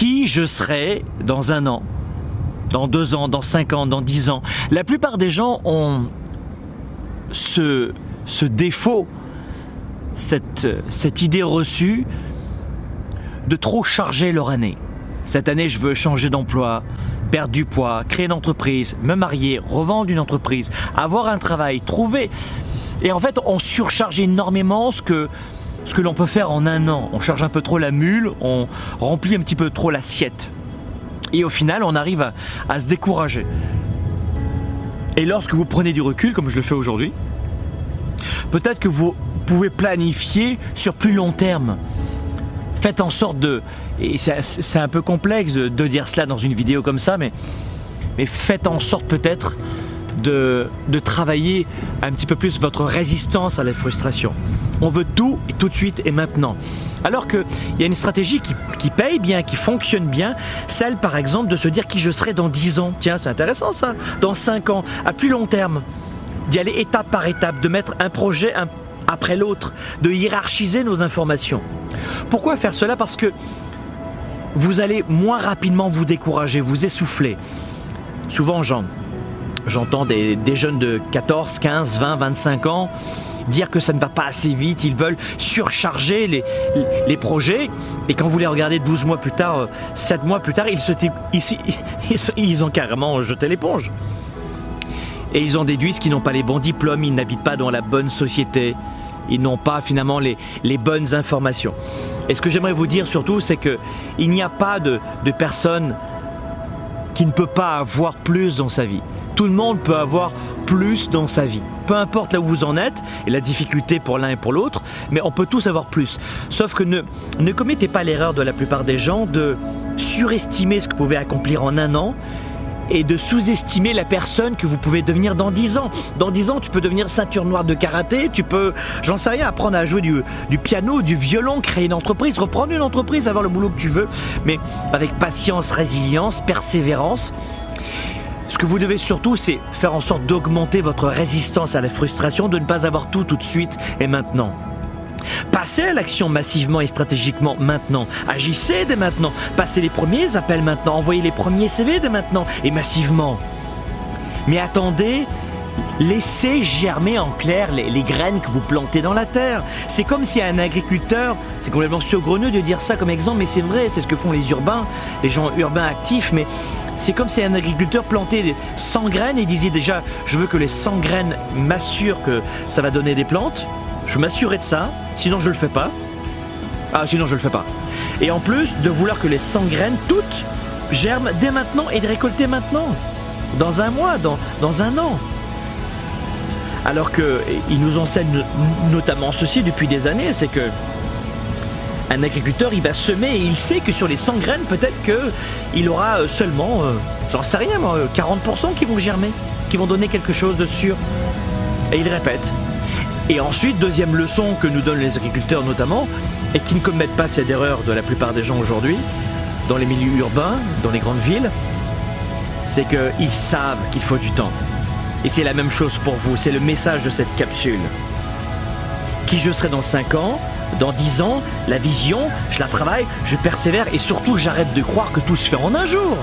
qui je serai dans un an, dans deux ans, dans cinq ans, dans dix ans. La plupart des gens ont ce, ce défaut, cette, cette idée reçue de trop charger leur année. Cette année, je veux changer d'emploi, perdre du poids, créer une entreprise, me marier, revendre une entreprise, avoir un travail, trouver. Et en fait, on surcharge énormément ce que, ce que l'on peut faire en un an. On charge un peu trop la mule, on remplit un petit peu trop l'assiette. Et au final, on arrive à, se décourager. Et lorsque vous prenez du recul, comme je le fais aujourd'hui, peut-être que vous pouvez planifier sur plus long terme. Faites en sorte de, et c'est un peu complexe de, de, dire cela dans une vidéo comme ça, mais faites en sorte peut-être de, travailler un petit peu plus votre résistance à la frustration. On veut tout et tout de suite et maintenant. Alors qu'il y a une stratégie qui, paye bien, qui fonctionne bien, celle par exemple de se dire qui je serai dans 10 ans. Tiens, c'est intéressant ça. Dans 5 ans, à plus long terme. D'y aller étape par étape, de mettre un projet après l'autre, de hiérarchiser nos informations. Pourquoi faire cela? Parce que vous allez moins rapidement vous décourager, vous essouffler. Souvent, j'entends des, jeunes de 14, 15, 20, 25 ans dire que ça ne va pas assez vite, ils veulent surcharger les, projets, et quand vous les regardez 12 mois plus tard, 7 mois plus tard, ils, ont carrément jeté l'éponge. Et ils ont déduit qu'ils n'ont pas les bons diplômes, ils n'habitent pas dans la bonne société, ils n'ont pas finalement les, bonnes informations. Et ce que j'aimerais vous dire surtout, c'est que il n'y a pas de personne qui ne peut pas avoir plus dans sa vie. Tout le monde peut avoir plus dans sa vie. Peu importe là où vous en êtes, et la difficulté pour l'un et pour l'autre, mais on peut tous avoir plus. Sauf que ne, ne commettez pas l'erreur de la plupart des gens de surestimer ce que vous pouvez accomplir en un an et de sous-estimer la personne que vous pouvez devenir dans 10 ans. Dans 10 ans, tu peux devenir ceinture noire de karaté, tu peux, j'en sais rien, apprendre à jouer du, du, piano, du violon, créer une entreprise, reprendre une entreprise, avoir le boulot que tu veux, mais avec patience, résilience, persévérance. Ce que vous devez surtout, c'est faire en sorte d'augmenter votre résistance à la frustration, de ne pas avoir tout tout de suite et maintenant. Passez à l'action massivement et stratégiquement maintenant. Agissez dès maintenant. Passez les premiers appels maintenant. Envoyez les premiers CV dès maintenant et massivement. Mais attendez, laissez germer en clair les, graines que vous plantez dans la terre. C'est comme si un agriculteur, c'est complètement saugreneux de dire ça comme exemple, mais c'est vrai, c'est ce que font les urbains, les gens urbains actifs, mais c'est comme si un agriculteur plantait 100 graines et disait déjà, je veux que les 100 graines m'assurent que ça va donner des plantes. Je m'assurerai de ça, sinon je le fais pas. Ah, sinon je le fais pas. Et en plus de vouloir que les 100 graines, toutes, germent dès maintenant et de récolter maintenant. Dans un mois, dans, dans un an. Alors qu'ils nous enseignent notamment ceci depuis des années, c'est que un agriculteur, il va semer et il sait que sur les 100 graines, peut-être qu'il aura seulement, euh, j'en sais rien, 40% qui vont germer, qui vont donner quelque chose de sûr. Et il répète, et ensuite, deuxième leçon que nous donnent les agriculteurs notamment, et qui ne commettent pas cette erreur de la plupart des gens aujourd'hui, dans les milieux urbains, dans les grandes villes, c'est qu'ils savent qu'il faut du temps. Et c'est la même chose pour vous, c'est le message de cette capsule. Qui je serai dans 5 ans, dans 10 ans, la vision, je la travaille, je persévère et surtout j'arrête de croire que tout se fait en un jour.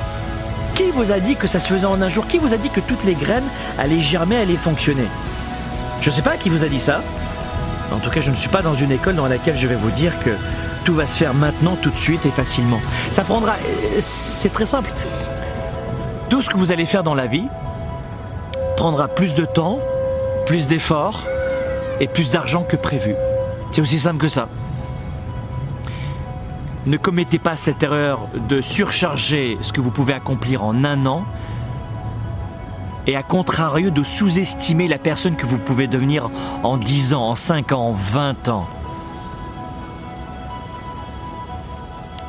Qui vous a dit que ça se faisait en un jour? Qui vous a dit que toutes les graines allaient germer, allaient fonctionner? Je ne sais pas qui vous a dit ça. En tout cas, je ne suis pas dans une école dans laquelle je vais vous dire que tout va se faire maintenant, tout de suite et facilement. Ça prendra... C'est très simple. Tout ce que vous allez faire dans la vie prendra plus de temps, plus d'efforts et plus d'argent que prévu. C'est aussi simple que ça. Ne commettez pas cette erreur de surcharger ce que vous pouvez accomplir en un an et à contrario de sous-estimer la personne que vous pouvez devenir en 10 ans, en 5 ans, en 20 ans.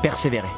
Persévérez.